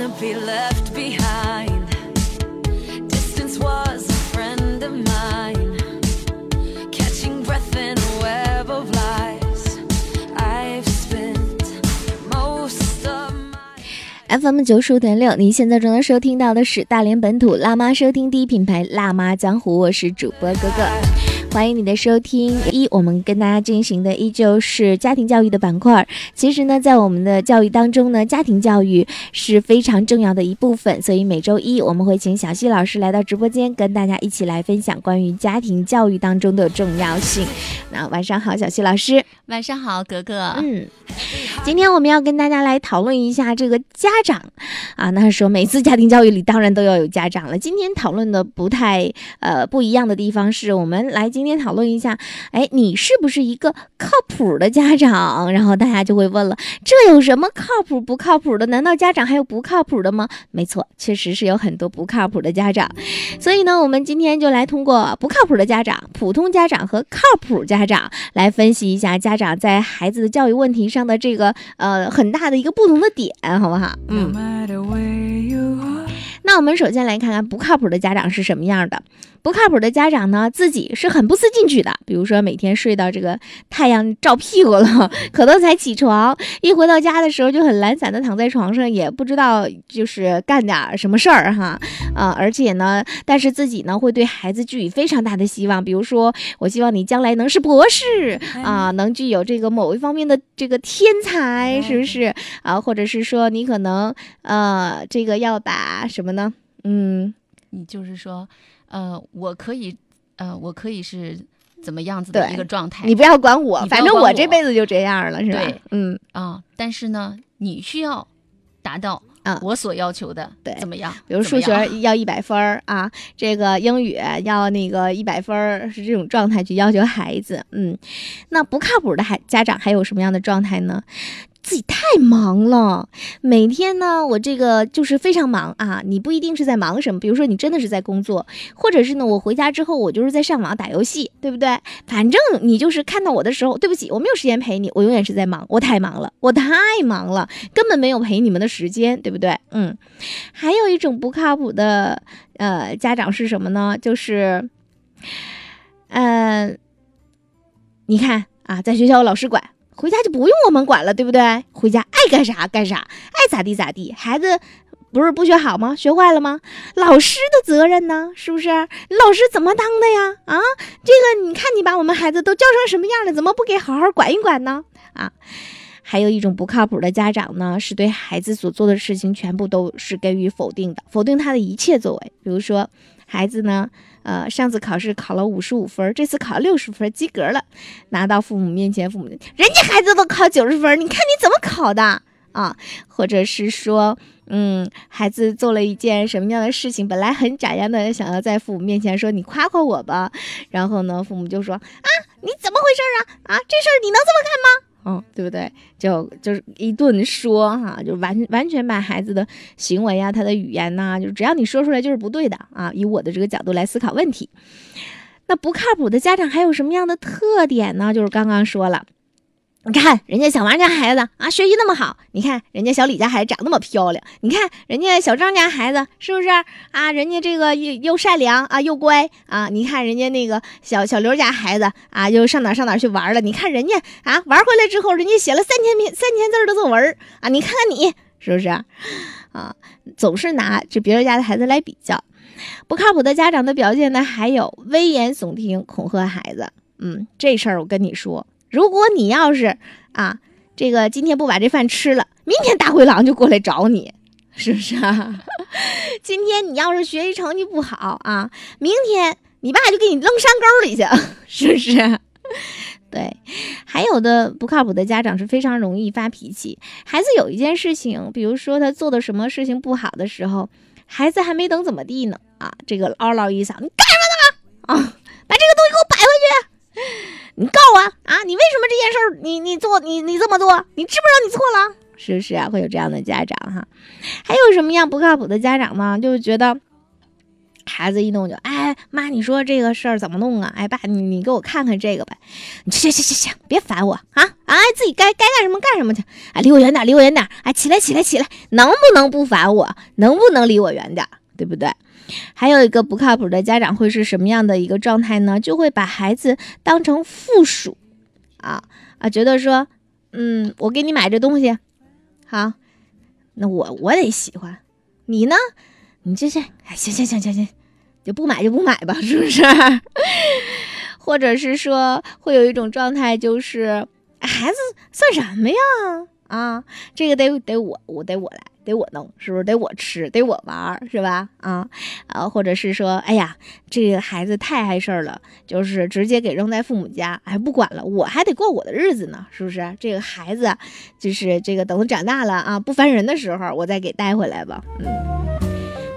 wanna be left behind. Distance was a friend of mine. Catching breath in a web of lies. I've spent most of my. FM 九十五点六，您现在正在收听到的是大连本土辣妈收听第一品牌辣妈江湖，我是主播哥哥。欢迎你的收听。一，我们跟大家进行的依旧是家庭教育的板块。其实呢，在我们的教育当中呢，家庭教育是非常重要的一部分。所以每周一我们会请小溪老师来到直播间，跟大家一起来分享关于家庭教育当中的重要性。那晚上好，小溪老师。晚上好，格格。嗯，今天我们要跟大家来讨论一下这个家长啊。那说每次家庭教育里当然都要有家长了。今天讨论的不太呃不一样的地方是，我们来今天讨论一下，哎，你是不是一个靠谱的家长？然后大家就会问了，这有什么靠谱不靠谱的？难道家长还有不靠谱的吗？没错，确实是有很多不靠谱的家长。所以呢，我们今天就来通过不靠谱的家长、普通家长和靠谱家长来分析一下家长在孩子的教育问题上的这个呃很大的一个不同的点，好不好？嗯.那我们首先来看看不靠谱的家长是什么样的。不靠谱的家长呢，自己是很不思进取的，比如说每天睡到这个太阳照屁股了，可能才起床，一回到家的时候就很懒散的躺在床上，也不知道就是干点儿什么事儿哈，啊、而且呢，但是自己呢会对孩子寄予非常大的希望，比如说我希望你将来能是博士啊、能具有这个某一方面的这个天才，是不是啊？或者是说你可能呃这个要把什么呢？嗯，你就是说，呃，我可以，呃，我可以是怎么样子的一个状态？你不要管我，反正我这辈子就这样了，是吧对？嗯，啊，但是呢，你需要达到啊我所要求的，对怎么样？比如数学要一百分儿啊，这个英语要那个一百分儿，是这种状态去要求孩子。嗯，那不靠谱的孩家长还有什么样的状态呢？自己太忙了，每天呢，我这个就是非常忙啊。你不一定是在忙什么，比如说你真的是在工作，或者是呢，我回家之后我就是在上网打游戏，对不对？反正你就是看到我的时候，对不起，我没有时间陪你，我永远是在忙，我太忙了，我太忙了，根本没有陪你们的时间，对不对？嗯，还有一种不靠谱的呃家长是什么呢？就是，呃，你看啊，在学校有老师管，回家就不用我们管了，对不对？回家爱干啥干啥，爱咋地咋地。孩子不是不学好吗？学坏了吗？老师的责任呢？是不是？老师怎么当的呀？啊，这个你看你把我们孩子都教成什么样了，怎么不给好好管一管呢？啊。还有一种不靠谱的家长呢，是对孩子所做的事情全部都是给予否定的，否定他的一切作为。比如说，孩子呢，呃，上次考试考了五十五分，这次考六十分，及格了，拿到父母面前，父母人家孩子都考九十分，你看你怎么考的啊？或者是说，嗯，孩子做了一件什么样的事情，本来很假样的想要在父母面前说你夸夸我吧，然后呢，父母就说啊，你怎么回事啊？啊，这事儿你能这么干吗？嗯，对不对？就就是一顿说哈、就完完全把孩子的行为啊，他的语言呐、就只要你说出来就是不对的啊。以我的这个角度来思考问题，那不靠谱的家长还有什么样的特点呢？就是刚刚说了。你看人家小王家孩子啊，学习那么好，你看人家小李家孩子长那么漂亮，你看人家小张家孩子是不是啊？人家这个又又善良啊，又乖啊！你看人家那个小小刘家孩子啊，又上哪上哪去玩了？你看人家啊，玩回来之后，人家写了三千篇三千字的作文啊！你看看你是不是啊？总是拿这别人家的孩子来比较，不靠谱的家长的表现呢，还有危言耸听、恐吓孩子。嗯，这事儿我跟你说，如果你要是啊，这个今天不把这饭吃了，明天大灰狼就过来找你，是不是啊？今天你要是学习成绩不好啊，明天你爸就给你扔山沟里去，是不是？对，还有的不靠谱的家长是非常容易发脾气。孩子有一件事情，比如说他做的什么事情不好的时候，孩子还没等怎么地呢，啊，这个嗷唠一嗓，你干什么呢？啊，把这个东西给我！你告我啊！你为什么这件事儿你你做你你这么做？你知不知道你错了？是不是啊？会有这样的家长哈？还有什么样不靠谱的家长呢？就是觉得孩子一弄就哎妈，你说这个事儿怎么弄啊？哎爸，你你给我看看这个呗。你行行行行，别烦我啊啊，自己该该干什么干什么去。哎，离我远点，离我远点。哎，起来起来起来，能不能不烦我？能不能离我远点？对不对？还有一个不靠谱的家长会是什么样的一个状态呢？就会把孩子当成附属，啊啊，觉得说，嗯，我给你买这东西，好，那我我得喜欢，你呢？你这是，哎，行行行行行，就不买就不买吧，是不是？或者是说，会有一种状态，就是孩子算什么呀？啊，这个得得我我得我来。得我弄，是不是得我吃，得我玩，是吧？啊，啊，或者是说，哎呀，这个孩子太碍事儿了，就是直接给扔在父母家，哎，不管了，我还得过我的日子呢，是不是？这个孩子，就是这个等他长大了啊，不烦人的时候，我再给带回来吧。嗯，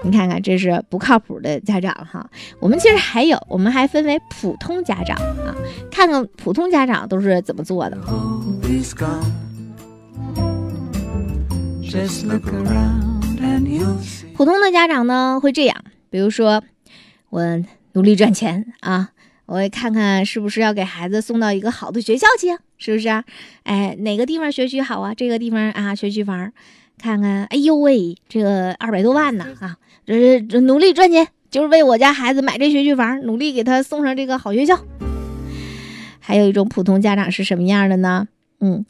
你看看，这是不靠谱的家长哈。我们其实还有，我们还分为普通家长啊，看看普通家长都是怎么做的。普通的家长呢会这样，比如说我努力赚钱啊，我看看是不是要给孩子送到一个好的学校去，是不是？哎，哪个地方学区好啊？这个地方啊，学区房，看看，哎呦喂，这个二百多万呢啊！这这努力赚钱就是为我家孩子买这学区房，努力给他送上这个好学校。还有一种普通家长是什么样的呢？嗯。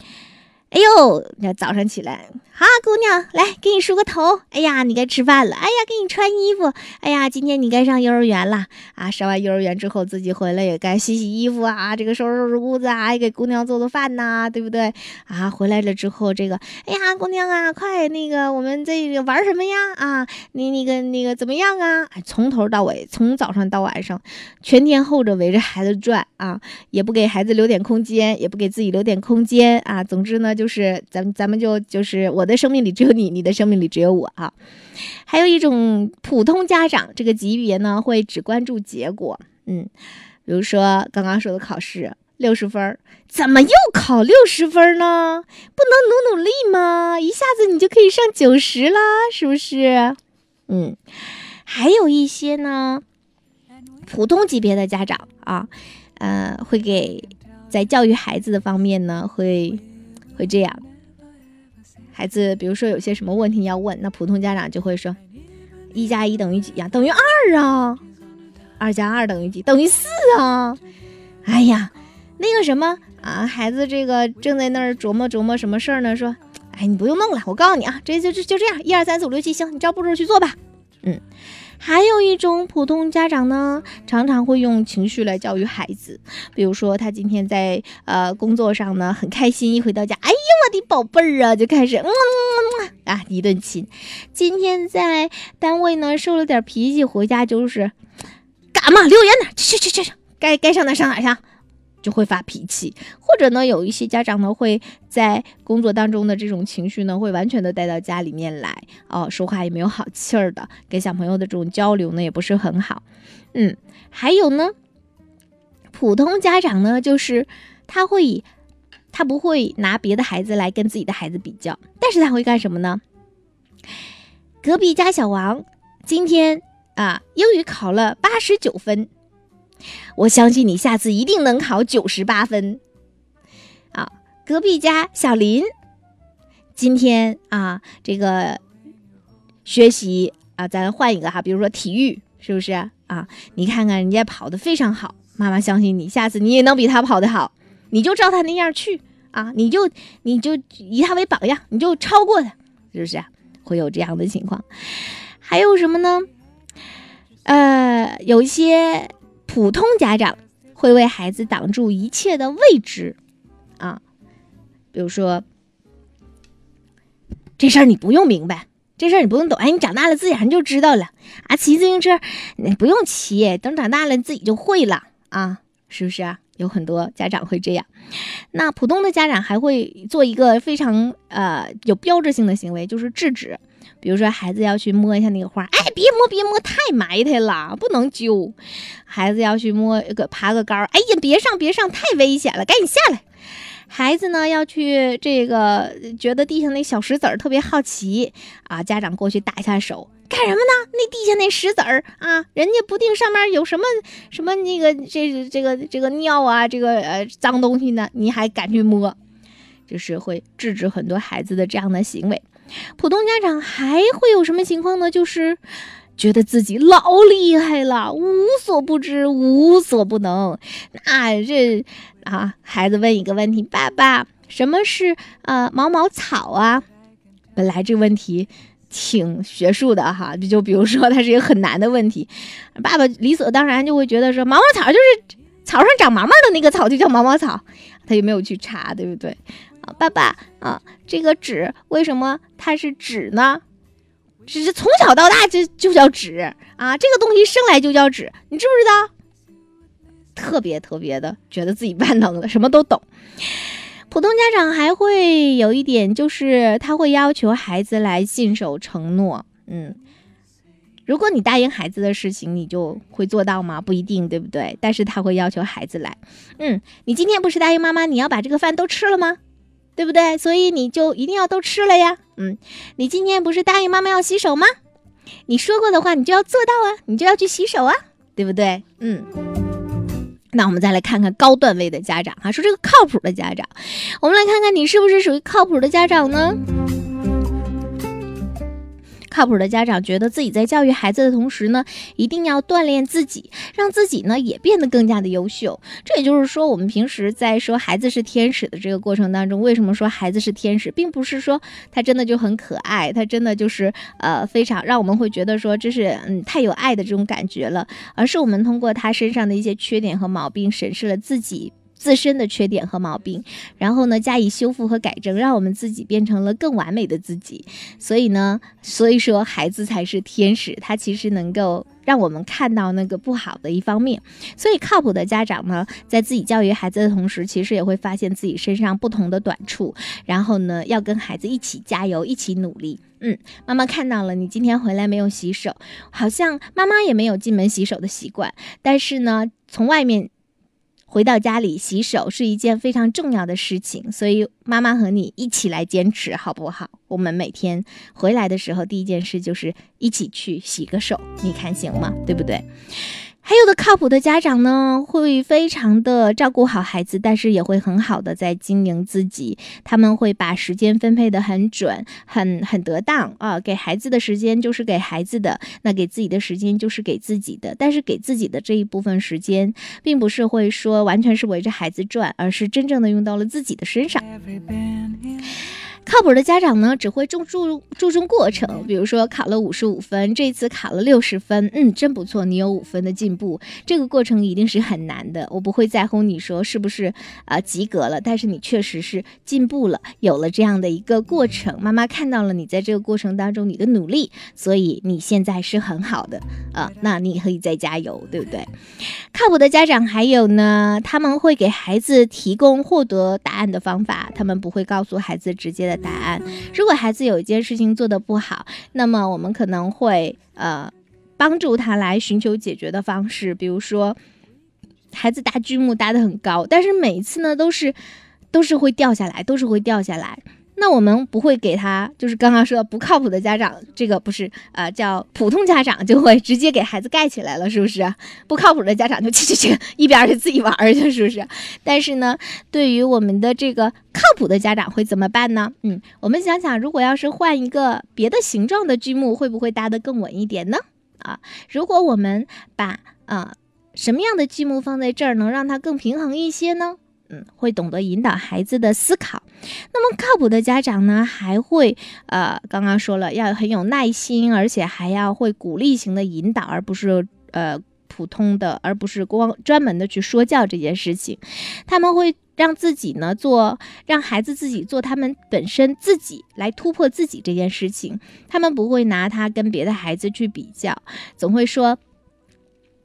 哎呦，那早上起来，好姑娘，来给你梳个头。哎呀，你该吃饭了。哎呀，给你穿衣服。哎呀，今天你该上幼儿园了啊！上完幼儿园之后，自己回来也该洗洗衣服啊，这个收拾收拾屋子啊，也给姑娘做做饭呐，对不对啊？回来了之后，这个，哎呀，姑娘啊，快那个，我们这个玩什么呀？啊，你那个那个怎么样啊？从头到尾，从早上到晚上，全天候着围着孩子转啊，也不给孩子留点空间，也不给自己留点空间啊。总之呢，就。就是咱咱们就就是我的生命里只有你，你的生命里只有我啊。还有一种普通家长这个级别呢，会只关注结果。嗯，比如说刚刚说的考试六十分，怎么又考六十分呢？不能努努力吗？一下子你就可以上九十啦，是不是？嗯，还有一些呢，普通级别的家长啊，呃，会给在教育孩子的方面呢，会。会这样，孩子，比如说有些什么问题要问，那普通家长就会说：“一加一等于几呀？等于二啊！二加二等于几？等于四啊！”哎呀，那个什么啊，孩子这个正在那儿琢磨琢磨什么事儿呢？说：“哎，你不用弄了，我告诉你啊，这就就就这样，一二三四五六七，行，你照步骤去做吧。”嗯。还有一种普通家长呢，常常会用情绪来教育孩子。比如说，他今天在呃工作上呢很开心，一回到家，哎呀，我的宝贝儿啊，就开始嗯啊一顿亲。今天在单位呢受了点脾气，回家就是干嘛离我远点，去去去去，该该上哪上哪去。就会发脾气，或者呢，有一些家长呢会在工作当中的这种情绪呢，会完全的带到家里面来，哦，说话也没有好气儿的，跟小朋友的这种交流呢也不是很好，嗯，还有呢，普通家长呢，就是他会以他不会拿别的孩子来跟自己的孩子比较，但是他会干什么呢？隔壁家小王今天啊英语考了八十九分。我相信你下次一定能考九十八分，啊！隔壁家小林，今天啊，这个学习啊，咱换一个哈，比如说体育，是不是啊？你看看人家跑的非常好，妈妈相信你，下次你也能比他跑得好，你就照他那样去啊，你就你就以他为榜样，你就超过他，是不是？会有这样的情况？还有什么呢？呃，有一些。普通家长会为孩子挡住一切的未知，啊，比如说这事儿你不用明白，这事儿你不用懂，哎，你长大了自然就知道了啊。骑自行车你不用骑，等长大了你自己就会了啊，是不是啊？有很多家长会这样。那普通的家长还会做一个非常呃有标志性的行为，就是制止。比如说，孩子要去摸一下那个花，哎，别摸，别摸，太埋汰了，不能揪。孩子要去摸个爬个高，哎呀，别上，别上，太危险了，赶紧下来。孩子呢要去这个，觉得地上那小石子儿特别好奇啊，家长过去打一下手，干什么呢？那地下那石子儿啊，人家不定上面有什么什么那个这这个这个尿啊，这个呃脏东西呢，你还敢去摸？就是会制止很多孩子的这样的行为。普通家长还会有什么情况呢？就是觉得自己老厉害了，无所不知，无所不能。那这啊，孩子问一个问题：“爸爸，什么是呃毛毛草啊？”本来这个问题挺学术的哈，就比如说它是一个很难的问题，爸爸理所当然就会觉得说毛毛草就是草上长毛毛的那个草就叫毛毛草，他也没有去查，对不对？爸爸啊，这个纸为什么它是纸呢？只是从小到大就就叫纸啊，这个东西生来就叫纸，你知不知道？特别特别的觉得自己万能的，什么都懂。普通家长还会有一点，就是他会要求孩子来信守承诺。嗯，如果你答应孩子的事情，你就会做到吗？不一定，对不对？但是他会要求孩子来。嗯，你今天不是答应妈妈你要把这个饭都吃了吗？对不对？所以你就一定要都吃了呀。嗯，你今天不是答应妈妈要洗手吗？你说过的话，你就要做到啊，你就要去洗手啊，对不对？嗯。那我们再来看看高段位的家长啊，说这个靠谱的家长，我们来看看你是不是属于靠谱的家长呢？靠谱的家长觉得自己在教育孩子的同时呢，一定要锻炼自己，让自己呢也变得更加的优秀。这也就是说，我们平时在说孩子是天使的这个过程当中，为什么说孩子是天使，并不是说他真的就很可爱，他真的就是呃非常让我们会觉得说这是嗯太有爱的这种感觉了，而是我们通过他身上的一些缺点和毛病，审视了自己。自身的缺点和毛病，然后呢加以修复和改正，让我们自己变成了更完美的自己。所以呢，所以说孩子才是天使，他其实能够让我们看到那个不好的一方面。所以靠谱的家长呢，在自己教育孩子的同时，其实也会发现自己身上不同的短处，然后呢要跟孩子一起加油，一起努力。嗯，妈妈看到了你今天回来没有洗手，好像妈妈也没有进门洗手的习惯，但是呢，从外面。回到家里洗手是一件非常重要的事情，所以妈妈和你一起来坚持，好不好？我们每天回来的时候，第一件事就是一起去洗个手，你看行吗？对不对？还有的靠谱的家长呢，会非常的照顾好孩子，但是也会很好的在经营自己。他们会把时间分配的很准，很很得当啊。给孩子的时间就是给孩子的，那给自己的时间就是给自己的。但是给自己的这一部分时间，并不是会说完全是围着孩子转，而是真正的用到了自己的身上。靠谱的家长呢，只会重注注重过程，比如说考了五十五分，这次考了六十分，嗯，真不错，你有五分的进步。这个过程一定是很难的，我不会在乎你说是不是啊及格了，但是你确实是进步了，有了这样的一个过程，妈妈看到了你在这个过程当中你的努力，所以你现在是很好的啊，那你可以再加油，对不对？靠谱的家长还有呢，他们会给孩子提供获得答案的方法，他们不会告诉孩子直接的。答案。如果孩子有一件事情做得不好，那么我们可能会呃帮助他来寻求解决的方式。比如说，孩子搭积木搭得很高，但是每一次呢都是都是会掉下来，都是会掉下来。那我们不会给他，就是刚刚说不靠谱的家长，这个不是呃叫普通家长就会直接给孩子盖起来了，是不是？不靠谱的家长就去去去一边去自己玩去，是不是？但是呢，对于我们的这个靠谱的家长会怎么办呢？嗯，我们想想，如果要是换一个别的形状的积木，会不会搭得更稳一点呢？啊，如果我们把啊什么样的积木放在这儿，能让它更平衡一些呢？嗯，会懂得引导孩子的思考。那么靠谱的家长呢，还会呃，刚刚说了要很有耐心，而且还要会鼓励型的引导，而不是呃普通的，而不是光专门的去说教这件事情。他们会让自己呢做，让孩子自己做他们本身自己来突破自己这件事情。他们不会拿他跟别的孩子去比较，总会说，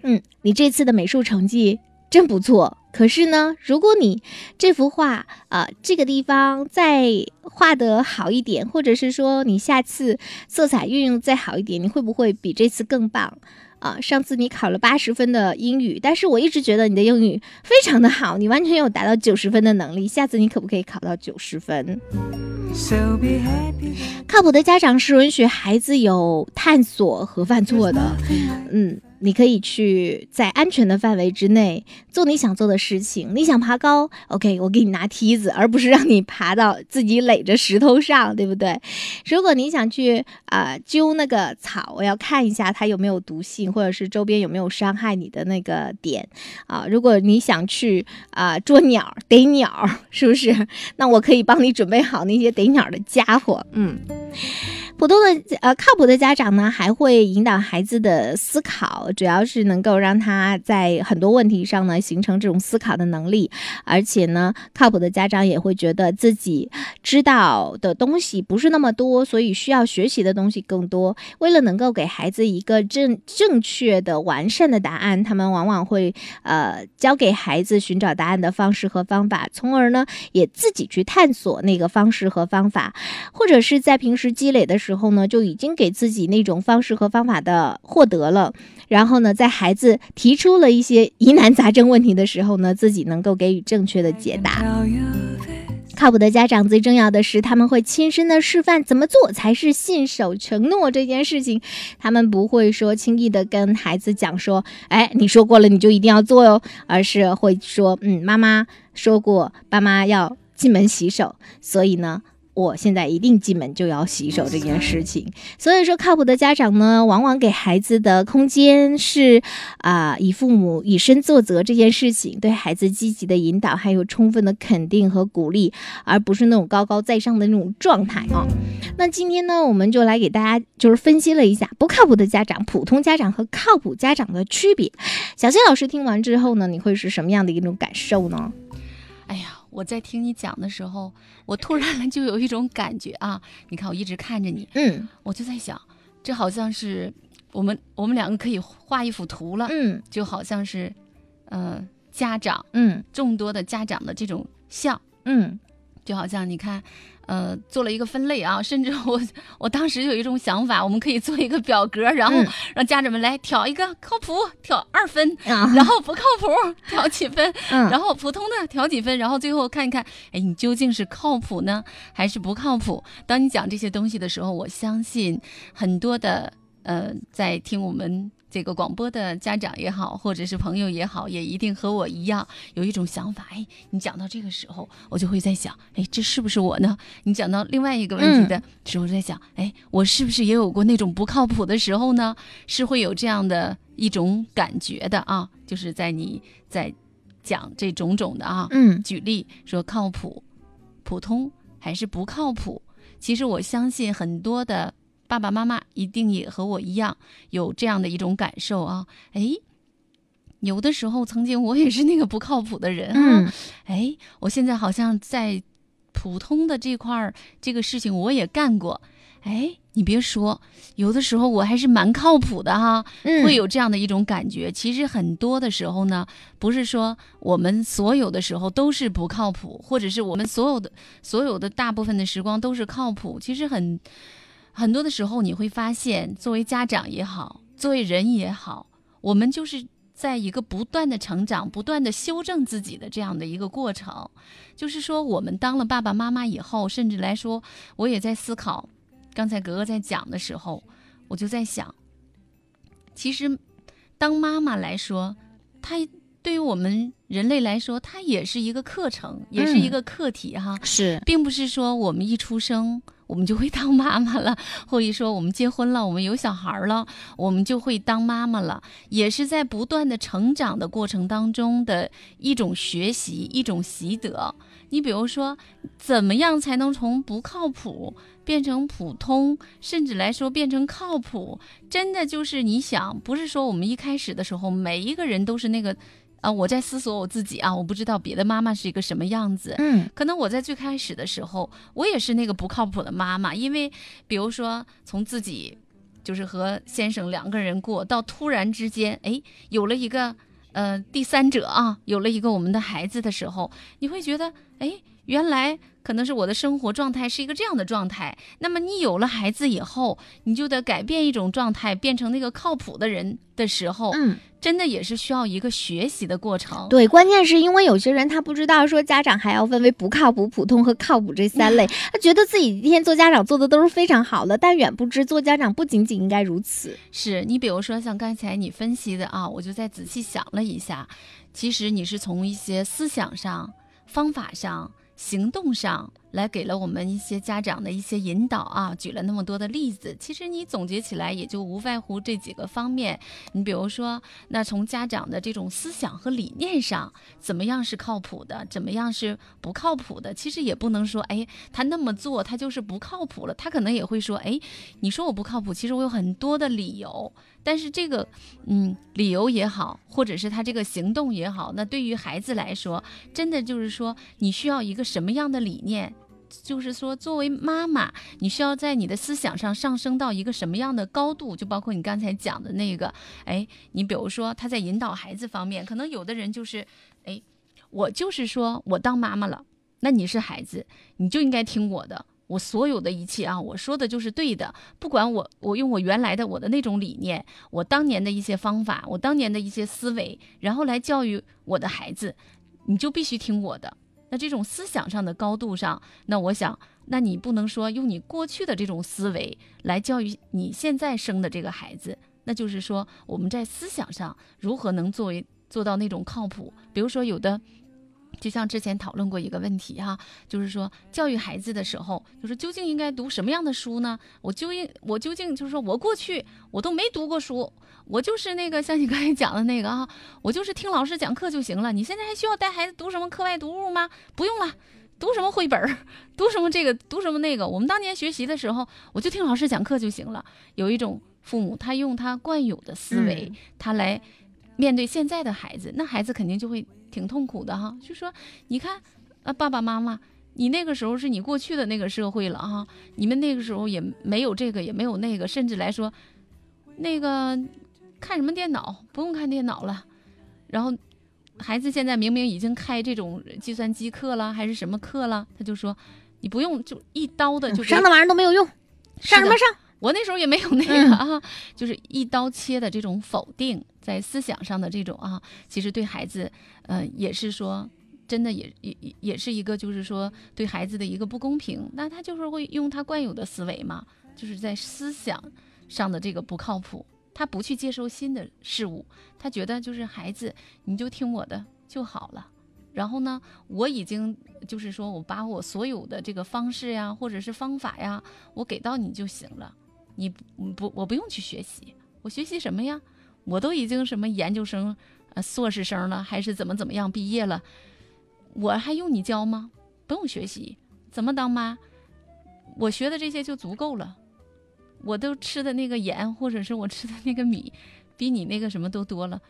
嗯，你这次的美术成绩真不错。可是呢，如果你这幅画啊，这个地方再画得好一点，或者是说你下次色彩运用再好一点，你会不会比这次更棒啊？上次你考了八十分的英语，但是我一直觉得你的英语非常的好，你完全有达到九十分的能力，下次你可不可以考到九十分？So be happy. 靠谱的家长是允许孩子有探索和犯错的。嗯，你可以去在安全的范围之内做你想做的事情。你想爬高，OK，我给你拿梯子，而不是让你爬到自己垒着石头上，对不对？如果你想去啊、揪那个草，我要看一下它有没有毒性，或者是周边有没有伤害你的那个点啊、如果你想去啊、捉鸟、逮鸟，是不是？那我可以帮你准备好那些逮鸟的家伙，嗯。普通的呃靠谱的家长呢，还会引导孩子的思考，主要是能够让他在很多问题上呢形成这种思考的能力，而且呢，靠谱的家长也会觉得自己知道的东西不是那么多，所以需要学习的东西更多。为了能够给孩子一个正正确的、完善的答案，他们往往会呃教给孩子寻找答案的方式和方法，从而呢也自己去探索那个方式和方法。或者是在平时积累的时候呢，就已经给自己那种方式和方法的获得了，然后呢，在孩子提出了一些疑难杂症问题的时候呢，自己能够给予正确的解答。靠谱的家长最重要的是，他们会亲身的示范怎么做才是信守承诺这件事情。他们不会说轻易的跟孩子讲说，哎，你说过了你就一定要做哟，而是会说，嗯，妈妈说过，爸妈要进门洗手，所以呢。我现在一定进门就要洗手这件事情，所以说靠谱的家长呢，往往给孩子的空间是啊、以父母以身作则这件事情，对孩子积极的引导，还有充分的肯定和鼓励，而不是那种高高在上的那种状态啊。那今天呢，我们就来给大家就是分析了一下不靠谱的家长、普通家长和靠谱家长的区别。小谢老师听完之后呢，你会是什么样的一种感受呢？哎呀，我在听你讲的时候，我突然就有一种感觉啊！你看，我一直看着你，嗯我就在想，这好像是我们我们两个可以画一幅图了，嗯就好像是，呃，家长嗯众多的家长的这种像，嗯就好像你看，呃，做了一个分类啊，甚至我我当时有一种想法，我们可以做一个表格，然后嗯。让家长们来挑一个靠谱，挑二分，啊，然后不靠谱挑几分，嗯。然后普通的挑几分，然后最后看一看，哎，你究竟是靠谱呢，还是不靠谱？当你讲这些东西的时候，我相信很多的呃，在听我们这个广播的家长也好，或者是朋友也好，也一定和我一样有一种想法。哎，你讲到这个时候，我就会在想，哎，这是不是我呢？你讲到另外一个问题的时候，在想，哎，我是不是也有过那种不靠谱的时候呢？是会有这样的一种感觉的啊，就是在你在讲这种种的啊，嗯举例说靠谱、普通还是不靠谱，其实我相信很多的爸爸妈妈一定也和我一样有这样的一种感受啊。哎，有的时候曾经我也是那个不靠谱的人啊。嗯哎，我现在好像在普通的这块儿这个事情我也干过。哎，你别说，有的时候我还是蛮靠谱的哈。嗯，会有这样的一种感觉。其实很多的时候呢，不是说我们所有的时候都是不靠谱，或者是我们所有的所有的大部分的时光都是靠谱。其实很很多的时候，你会发现，作为家长也好，作为人也好，我们就是。在一个不断的成长、不断的修正自己的这样的一个过程，就是说，我们当了爸爸妈妈以后，甚至来说，我也在思考。刚才格格在讲的时候，我就在想，其实当妈妈来说，她对于我们人类来说，它也是一个课程，也是一个课题哈，是并不是说我们一出生我们就会当妈妈了，或者说我们结婚了，我们有小孩了，我们就会当妈妈了，也是在不断的成长的过程当中的一种学习，一种习得。你比如说，怎么样才能从不靠谱变成普通，甚至来说变成靠谱？真的就是你想，不是说我们一开始的时候，每一个人都是那个，啊、我在思索我自己啊，我不知道别的妈妈是一个什么样子。嗯可能我在最开始的时候，我也是那个不靠谱的妈妈，因为比如说从自己就是和先生两个人过，到突然之间，哎，有了一个呃第三者啊，有了一个我们的孩子的时候，你会觉得，哎，原来可能是我的生活状态是一个这样的状态，那么你有了孩子以后，你就得改变一种状态，变成那个靠谱的人的时候，嗯，真的也是需要一个学习的过程。对，关键是因为有些人他不知道说家长还要分为不靠谱、普通和靠谱这三类，他觉得自己今天做家长做的都是非常好的，但远不知做家长不仅仅应该如此。是你比如说像刚才你分析的啊，我就再仔细想了一下，其实你是从一些思想上、方法上、行动上来给了我们一些家长的一些引导啊，举了那么多的例子。其实你总结起来也就无外乎这几个方面。你比如说，那从家长的这种思想和理念上，怎么样是靠谱的，怎么样是不靠谱的？其实也不能说，哎，他那么做他就是不靠谱了。他可能也会说，哎，你说我不靠谱，其实我有很多的理由。但是这个，嗯，理由也好，或者是他这个行动也好，那对于孩子来说，真的就是说，你需要一个什么样的理念？就是说，作为妈妈，你需要在你的思想上上升到一个什么样的高度？就包括你刚才讲的那个，哎，你比如说他在引导孩子方面，可能有的人就是，哎，我就是说我当妈妈了，那你是孩子，你就应该听我的。我所有的一切啊，我说的就是对的，不管我我用我原来的我的那种理念，我当年的一些方法，我当年的一些思维，然后来教育我的孩子，你就必须听我的。那这种思想上的高度上，那我想，那你不能说用你过去的这种思维来教育你现在生的这个孩子，那就是说我们在思想上如何能作为做到那种靠谱？比如说有的。就像之前讨论过一个问题哈，就是说教育孩子的时候，就是究竟应该读什么样的书呢？我究竟我究竟就是说我过去我都没读过书，我就是那个像你刚才讲的那个啊，我就是听老师讲课就行了。你现在还需要带孩子读什么课外读物吗？不用了，读什么绘本儿，读什么这个，读什么那个。我们当年学习的时候，我就听老师讲课就行了。有一种父母，他用他惯有的思维，他来面对现在的孩子，那孩子肯定就会。挺痛苦的哈，就说你看，啊爸爸妈妈，你那个时候是你过去的那个社会了哈，你们那个时候也没有这个，也没有那个，甚至来说，那个看什么电脑不用看电脑了，然后孩子现在明明已经开这种计算机课了，还是什么课了，他就说你不用，就一刀的就上那玩意儿都没有用，上什么上？我那时候也没有那个啊，就是一刀切的这种否定，在思想上的这种啊，其实对孩子，嗯，也是说，真的也也也是一个，就是说对孩子的一个不公平。那他就是会用他惯有的思维嘛，就是在思想上的这个不靠谱，他不去接受新的事物，他觉得就是孩子你就听我的就好了。然后呢，我已经就是说我把我所有的这个方式呀，或者是方法呀，我给到你就行了。你不，我不用去学习，我学习什么呀？我都已经什么研究生、呃硕士生了，还是怎么怎么样毕业了，我还用你教吗？不用学习，怎么当妈？我学的这些就足够了。我都吃的那个盐，或者是我吃的那个米，比你那个什么都多了，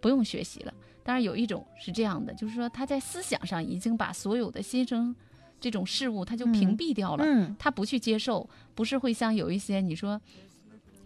不用学习了。当然有一种是这样的，就是说他在思想上已经把所有的新生。这种事物他就屏蔽掉了，他不去接受，不是会像有一些你说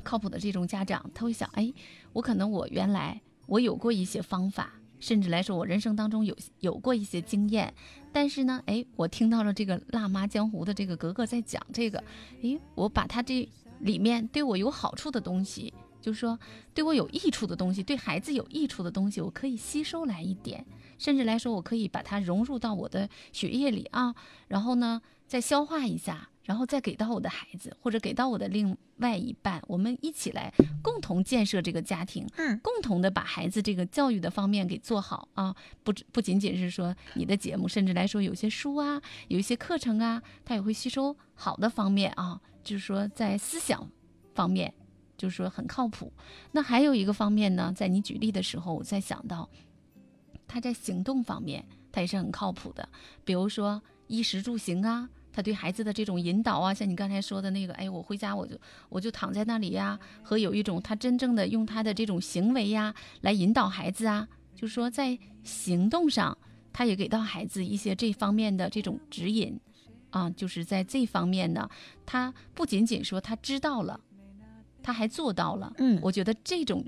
靠谱的这种家长，他会想，哎，我可能我原来我有过一些方法，甚至来说我人生当中有有过一些经验，但是呢，哎，我听到了这个辣妈江湖的这个格格在讲这个，哎，我把他这里面对我有好处的东西。就是说，对我有益处的东西，对孩子有益处的东西，我可以吸收来一点，甚至来说，我可以把它融入到我的血液里啊，然后呢，再消化一下，然后再给到我的孩子，或者给到我的另外一半，我们一起来共同建设这个家庭，嗯，共同的把孩子这个教育的方面给做好啊，不不仅仅是说你的节目，甚至来说有些书啊，有一些课程啊，他也会吸收好的方面啊，就是说在思想方面。就是说很靠谱，那还有一个方面呢，在你举例的时候，我在想到，他在行动方面，他也是很靠谱的。比如说衣食住行啊，他对孩子的这种引导啊，像你刚才说的那个，哎，我回家我就我就躺在那里呀，和有一种他真正的用他的这种行为呀来引导孩子啊，就是说在行动上，他也给到孩子一些这方面的这种指引啊，就是在这方面呢，他不仅仅说他知道了。他还做到了，嗯，我觉得这种，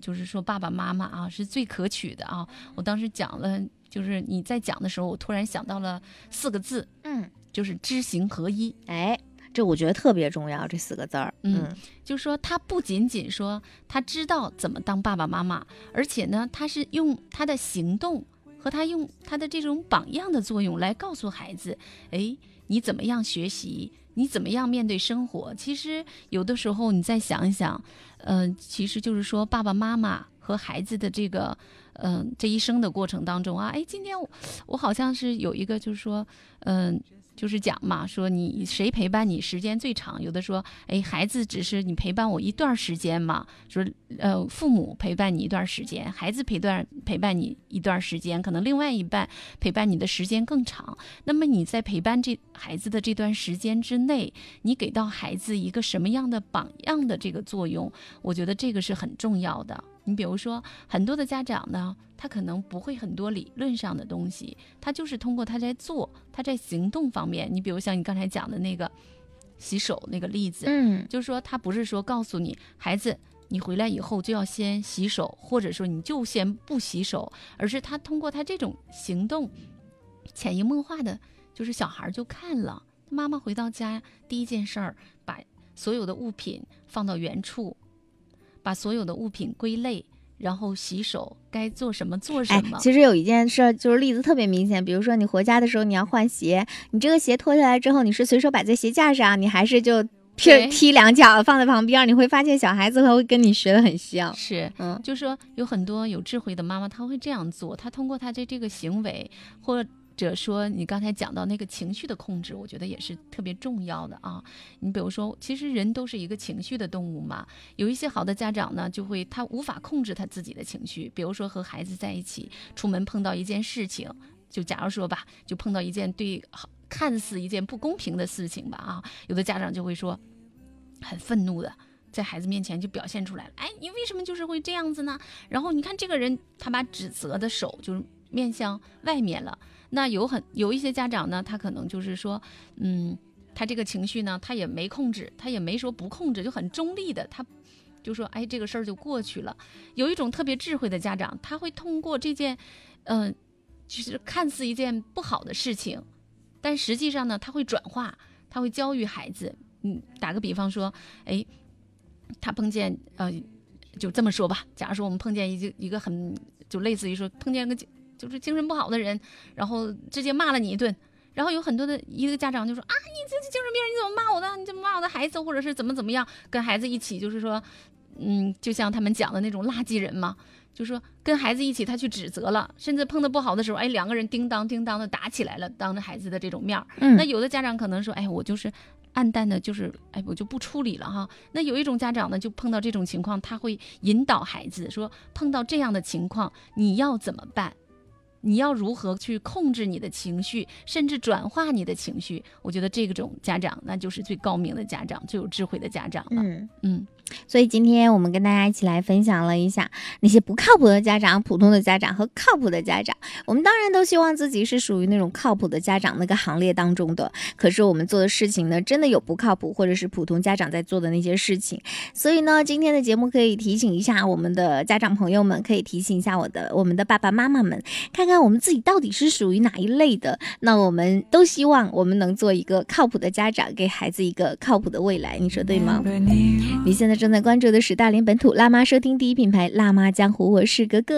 就是说爸爸妈妈啊是最可取的啊。我当时讲了就是你在讲的时候，我突然想到了四个字，嗯，就是知行合一。哎，这我觉得特别重要，这四个字儿。嗯就是说，他不仅仅说他知道怎么当爸爸妈妈，而且呢，他是用他的行动和他用他的这种榜样的作用来告诉孩子，哎，你怎么样学习，你怎么样面对生活。其实有的时候你再想一想，嗯、其实就是说爸爸妈妈和孩子的这个，嗯、这一生的过程当中啊，哎，今天我我好像是有一个就是说，嗯、就是讲嘛，说你谁陪伴你时间最长？有的说，哎，孩子只是你陪伴我一段时间嘛，说呃，父母陪伴你一段时间，孩子陪伴陪伴你一段时间，可能另外一半陪伴你的时间更长。那么你在陪伴这孩子的这段时间之内，你给到孩子一个什么样的榜样的这个作用？我觉得这个是很重要的。你比如说，很多的家长呢，他可能不会很多理论上的东西，他就是通过他在做，他在行动方面。你比如像你刚才讲的那个洗手那个例子，嗯就是说他不是说告诉你孩子。你回来以后就要先洗手，或者说你就先不洗手，而是他通过他这种行动，潜移默化的，就是小孩儿就看了。妈妈回到家第一件事儿，把所有的物品放到原处，把所有的物品归类，然后洗手，该做什么做什哎么。，其实有一件事儿，就是例子特别明显，比如说你回家的时候你要换鞋，你这个鞋脱下来之后，你是随手摆在鞋架上，你还是就踢踢两脚放在旁边？你会发现小孩子会跟你学的很像。是，嗯就说有很多有智慧的妈妈，她会这样做，她通过她的这个行为，或者说你刚才讲到那个情绪的控制，我觉得也是特别重要的啊。你比如说，其实人都是一个情绪的动物嘛，有一些好的家长呢，就会他无法控制他自己的情绪，比如说和孩子在一起，出门碰到一件事情，就假如说吧，就碰到一件对看似一件不公平的事情吧啊，有的家长就会说很愤怒的。在孩子面前就表现出来了，哎，你为什么就是会这样子呢？然后你看这个人，他把指责的手就是面向外面了。那有很有一些家长呢，他可能就是说，嗯，他这个情绪呢，他也没控制，他也没说不控制，就很中立的，他就说，哎，这个事儿就过去了。有一种特别智慧的家长，他会通过这件，嗯、就是看似一件不好的事情，但实际上呢，他会转化，他会教育孩子。嗯，打个比方说，哎，他碰见呃，就这么说吧，假如说我们碰见一个一个很就类似于说碰见个就是精神不好的人，然后直接骂了你一顿。然后有很多的一个家长就说啊，你这这精神病人，你怎么骂我的？你怎么骂我的孩子，或者是怎么怎么样？跟孩子一起就是说，嗯，就像他们讲的那种垃圾人嘛，就说跟孩子一起他去指责了，甚至碰到不好的时候，哎，两个人叮当叮当的打起来了，当着孩子的这种面儿。嗯那有的家长可能说，哎，我就是暗淡的，就是哎，我就不处理了哈。那有一种家长呢，就碰到这种情况，他会引导孩子说，碰到这样的情况，你要怎么办？你要如何去控制你的情绪，甚至转化你的情绪？我觉得这种家长那就是最高明的家长，最有智慧的家长了。嗯。嗯所以今天我们跟大家一起来分享了一下那些不靠谱的家长、普通的家长和靠谱的家长。我们当然都希望自己是属于那种靠谱的家长那个行列当中的。可是我们做的事情呢，真的有不靠谱或者是普通家长在做的那些事情。所以呢，今天的节目可以提醒一下我们的家长朋友们，可以提醒一下我的我们的爸爸妈妈们，看看我们自己到底是属于哪一类的。那我们都希望我们能做一个靠谱的家长，给孩子一个靠谱的未来。你说对吗？你现在正在关注的是大连本土辣妈收听第一品牌《辣妈江湖》，我是格格。